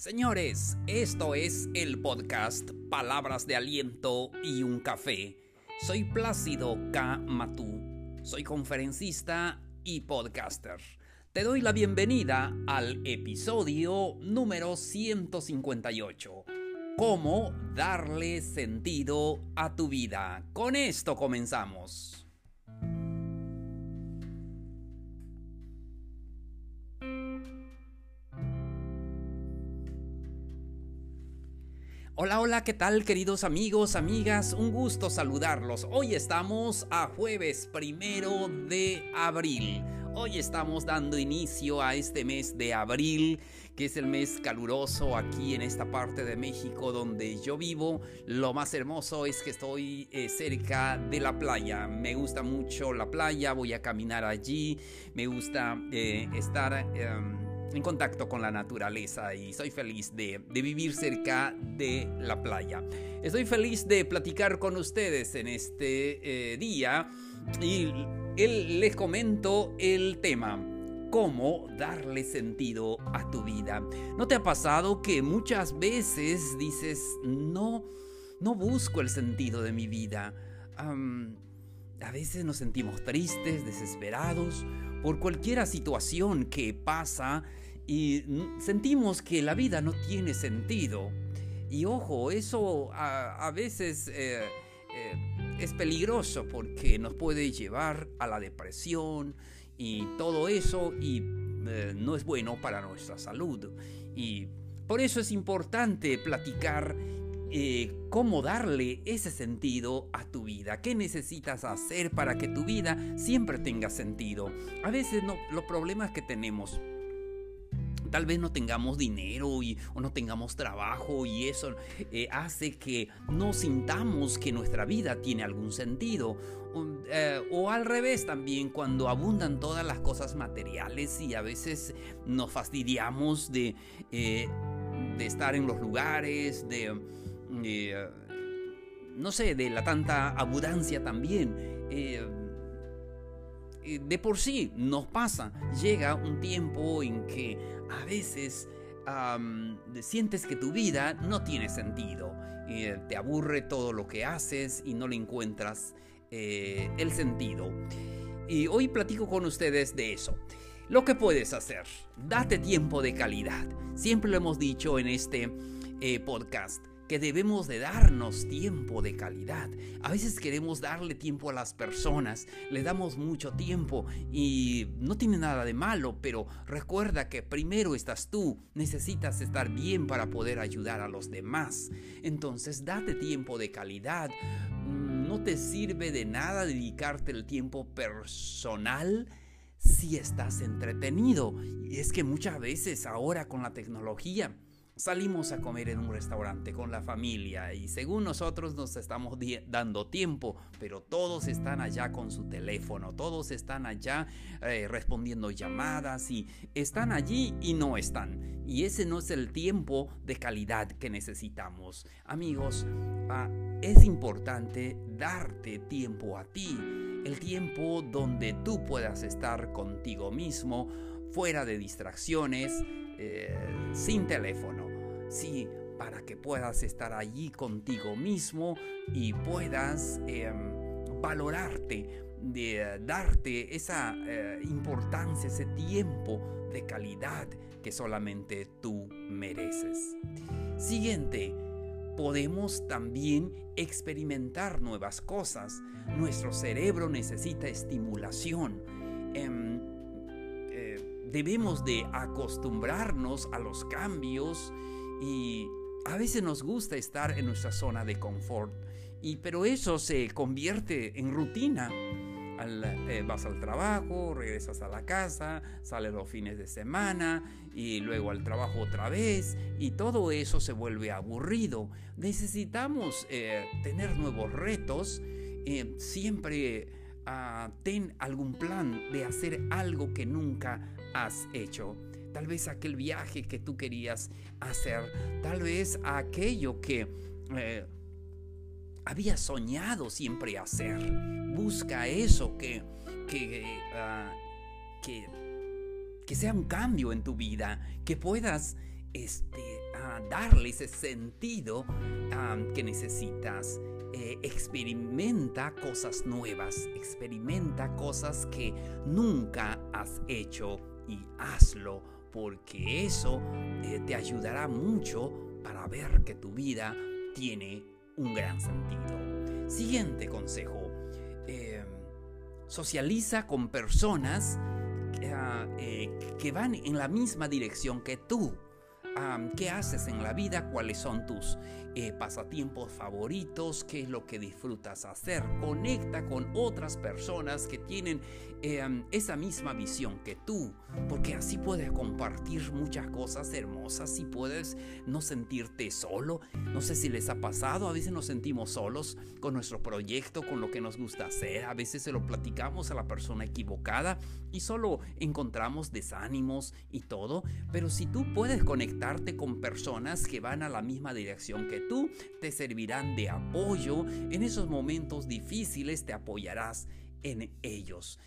Señores, esto es el podcast Palabras de Aliento y un Café. Soy Plácido K. Matú. Soy conferencista y podcaster. Te doy la bienvenida al episodio número 158. Cómo darle sentido a tu vida. Con esto comenzamos. Hola, hola, ¿qué tal queridos amigos, amigas? Un gusto saludarlos. Hoy estamos a jueves primero de abril. Hoy estamos dando inicio a este mes de abril, que es el mes caluroso aquí en esta parte de México donde yo vivo. Lo más hermoso es que estoy eh, cerca de la playa. Me gusta mucho la playa, voy a caminar allí. Me gusta eh, estar... Em, en contacto con la naturaleza y soy feliz de, vivir cerca de la playa. Estoy feliz de platicar con ustedes en este eh, día y les comento el tema. ¿Cómo darle sentido a tu vida? ¿No te ha pasado que muchas veces dices, no, no busco el sentido de mi vida? a veces nos sentimos tristes, desesperados por cualquier situación que pasa y sentimos que la vida no tiene sentido. Y ojo, eso a, veces eh, eh, es peligroso porque nos puede llevar a la depresión y todo eso y eh, no es bueno para nuestra salud. Y por eso es importante platicar cómo darle ese sentido a tu vida, qué necesitas hacer para que tu vida siempre tenga sentido. A veces los problemas que tenemos tal vez no tengamos dinero y, o no tengamos trabajo y eso eh, hace que no sintamos que nuestra vida tiene algún sentido. Eh, o al revés también, cuando abundan todas las cosas materiales y a veces nos fastidiamos de, eh, de estar en los lugares, de, no sé, de la tanta abundancia también de por sí nos pasa. Llega un tiempo en que a veces sientes que tu vida no tiene sentido. te aburre todo lo que haces y no le encuentras eh, el sentido. Y hoy platico con ustedes de eso. Lo que puedes hacer, date tiempo de calidad. Siempre lo hemos dicho en este eh, podcast que debemos de darnos tiempo de calidad. A veces queremos darle tiempo a las personas, le damos mucho tiempo y no tiene nada de malo, pero recuerda que primero estás tú, necesitas estar bien para poder ayudar a los demás. Entonces date tiempo de calidad. No te sirve de nada dedicarte el tiempo personal si estás entretenido. Y es que muchas veces ahora con la tecnología, Salimos a comer en un restaurante con la familia y según nosotros nos estamos dando tiempo, pero todos están allá con su teléfono, todos están allá eh, respondiendo llamadas y están allí y no están. Y ese no es el tiempo de calidad que necesitamos. Amigos, ah, es importante darte tiempo a ti, el tiempo donde tú puedas estar contigo mismo, fuera de distracciones, eh, sin teléfono. Sí, para que puedas estar allí contigo mismo y puedas em, valorarte, de, darte esa eh, importancia, ese tiempo de calidad que solamente tú mereces. Siguiente, podemos también experimentar nuevas cosas. Nuestro cerebro necesita estimulación. Em, debemos de acostumbrarnos a los cambios y a veces nos gusta estar en nuestra zona de confort, y, pero eso se convierte en rutina. Eh, vas al trabajo, regresas a la casa, sales los fines de semana y luego al trabajo otra vez y todo eso se vuelve aburrido. Necesitamos eh, tener nuevos retos, eh, siempre ah, ten algún plan de hacer algo que nunca has hecho. Tal vez aquel viaje que tú querías hacer. Tal vez aquello que eh, habías soñado siempre hacer. Busca eso que, ah, que, que, sea un cambio en tu vida. Que puedas este, darle ese sentido que necesitas. Eh, experimenta cosas nuevas, experimenta cosas que nunca has hecho y hazlo porque eso eh, te ayudará mucho para ver que tu vida tiene un gran sentido. Siguiente consejo. Em, socializa con personas ah, eh, que van en la misma dirección que tú qué haces en la vida, cuáles son tus eh, pasatiempos favoritos, qué es lo que disfrutas hacer. Conecta con otras personas que tienen em, esa misma visión que tú, porque así puedes compartir muchas cosas hermosas y puedes no sentirte solo. No sé si les ha pasado, a veces nos sentimos solos con nuestro proyecto, con lo que nos gusta hacer, a veces se lo platicamos a la persona equivocada y solo encontramos desánimos y todo, pero si tú puedes conectar con personas que van a la misma dirección que tú, te servirán de apoyo. En esos momentos difíciles te apoyarás en ellos.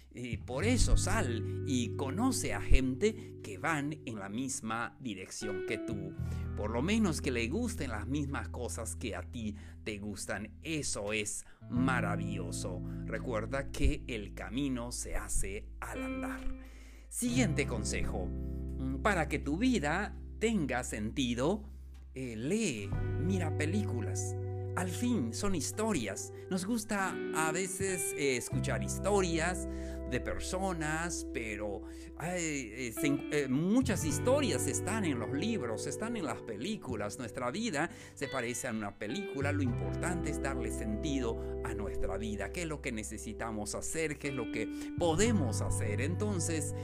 Por eso sal y conoce a gente que van en la misma dirección que tú. Por lo menos que le gusten las mismas cosas que a ti te gustan. Eso es maravilloso. Recuerda que el camino se hace al andar. Siguiente consejo. Para que tu vida tenga sentido, eh, lee, mira películas. Al fin son historias. Nos gusta a veces eh, escuchar historias de personas, pero eh, muchas historias están en los libros, están en las películas. Nuestra vida se parece a una película. Lo importante es darle sentido a nuestra vida. ¿Qué es lo que necesitamos hacer? ¿Qué es lo que podemos hacer? Entonces,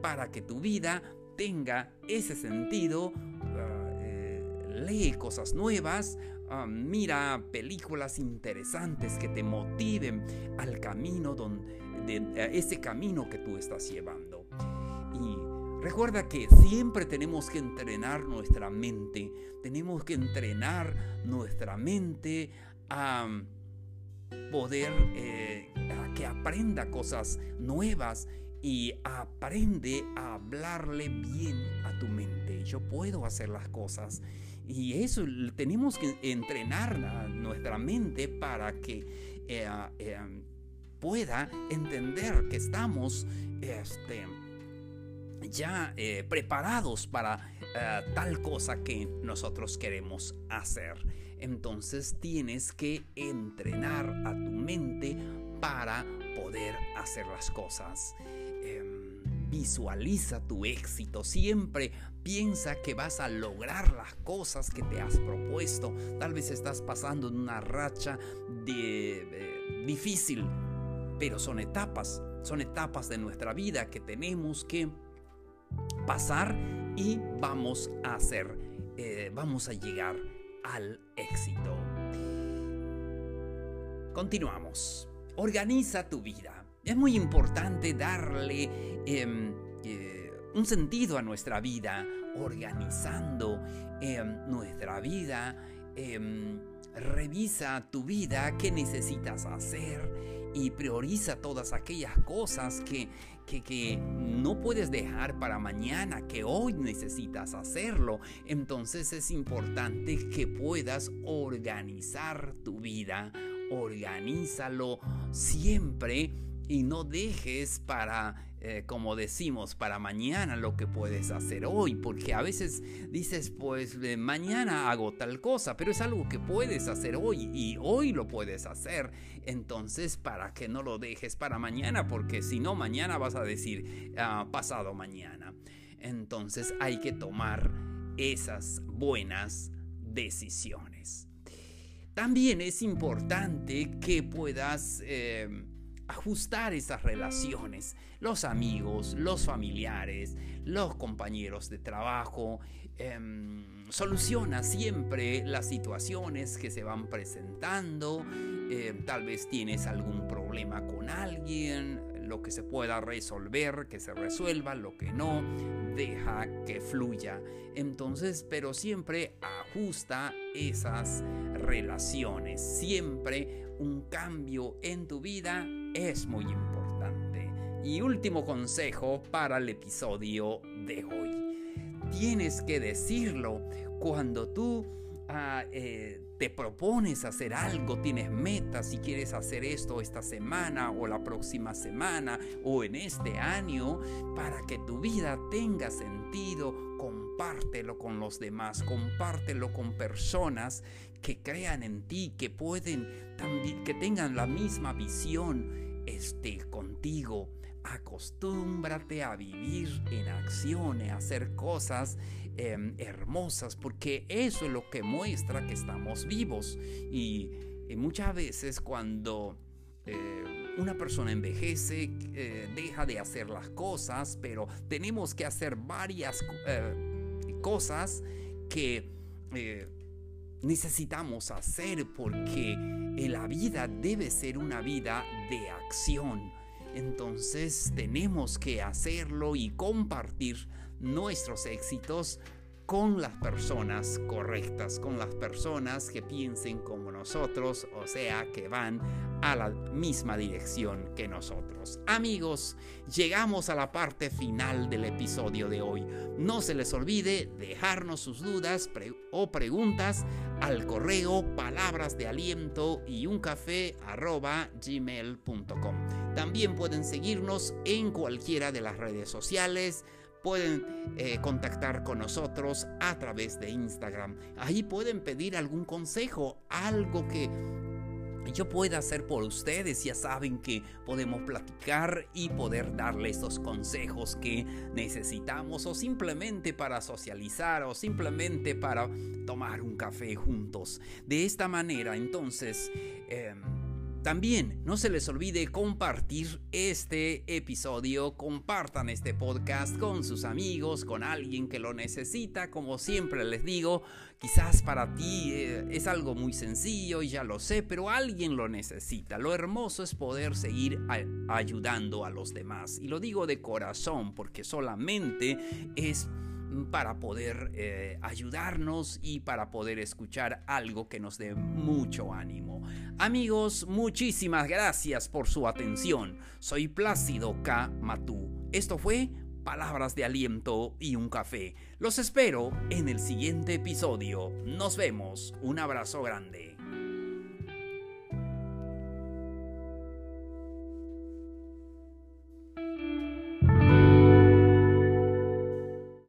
para que tu vida tenga ese sentido, ah, eh, lee cosas nuevas, ah, mira películas interesantes que te motiven al camino donde, de, ese camino que tú estás llevando. Y recuerda que siempre tenemos que entrenar nuestra mente, tenemos que entrenar nuestra mente a poder eh, que aprenda cosas nuevas y aprende a hablarle bien a tu mente. Yo puedo hacer las cosas. Y eso tenemos que entrenar nuestra mente para que eh, eh, pueda entender que estamos este, ya eh, preparados para tal cosa que nosotros queremos hacer. Entonces tienes que entrenar a tu mente para poder hacer las cosas. Visualiza tu éxito, siempre piensa que vas a lograr las cosas que te has propuesto. Tal vez estás pasando en una racha de, difícil, pero son etapas, son etapas de nuestra vida que tenemos que pasar y vamos a hacer, eh, vamos a llegar al éxito. Continuamos. Organiza tu vida. Es muy importante darle em, eh, un sentido a nuestra vida, organizando em, nuestra vida. Em, revisa tu vida, qué necesitas hacer y prioriza todas aquellas cosas que, que, que, no puedes dejar para mañana, que hoy necesitas hacerlo. Entonces es importante que puedas organizar tu vida, organízalo siempre y no dejes para, eh, como decimos, para mañana lo que puedes hacer hoy, porque a veces dices, pues mañana hago tal cosa, pero es algo que puedes hacer hoy y hoy lo puedes hacer. Entonces, para que no lo dejes para mañana, porque si no, mañana vas a decir ah, pasado mañana. Entonces hay que tomar esas buenas decisiones. También es importante que puedas... Eh, ajustar esas relaciones, los amigos, los familiares, los compañeros de trabajo. Em, soluciona siempre las situaciones que se van presentando. Em, tal vez tienes algún problema con alguien, lo que se pueda resolver, que se resuelva, lo que no, deja que fluya. Entonces, pero siempre ajusta esas relaciones. Siempre un cambio en tu vida es muy importante. Y último consejo para el episodio de hoy. Tienes que decirlo cuando tú ah, eh, te propones hacer algo, tienes metas, si quieres hacer esto esta semana o la próxima semana o en este año, para que tu vida tenga sentido, compártelo con los demás, compártelo con personas que crean en ti, que pueden también, que tengan la misma visión este, contigo. Acostúmbrate a vivir en acción, a hacer cosas Em, hermosas, porque eso es lo que muestra que estamos vivos. Y, muchas veces cuando eh, una persona envejece, eh, deja de hacer las cosas, pero tenemos que hacer varias eh, cosas que necesitamos hacer porque la vida debe ser una vida de acción. Entonces tenemos que hacerlo y compartir nuestros éxitos con las personas correctas, con las personas que piensen como nosotros, o sea, que van a la misma dirección que nosotros. Amigos, llegamos a la parte final del episodio de hoy. No se les olvide dejarnos sus dudas o preguntas al correo palabras de aliento y un café gmail.com. También pueden seguirnos en cualquiera de las redes sociales pueden eh, contactar con nosotros a través de Instagram. Ahí pueden pedir algún consejo, algo que yo pueda hacer por ustedes. Ya saben que podemos platicar y poder darle estos consejos que necesitamos o simplemente para socializar o simplemente para tomar un café juntos. De esta manera, entonces... Em, también no se les olvide compartir este episodio, compartan este podcast con sus amigos, con alguien que lo necesita, como siempre les digo, quizás para ti eh, es algo muy sencillo y ya lo sé, pero alguien lo necesita. Lo hermoso es poder seguir ayudando a los demás y lo digo de corazón porque solamente es para poder eh, ayudarnos y para poder escuchar algo que nos dé mucho ánimo. Amigos, muchísimas gracias por su atención. Soy Plácido K. Matú. Esto fue Palabras de Aliento y un Café. Los espero en el siguiente episodio. Nos vemos. Un abrazo grande.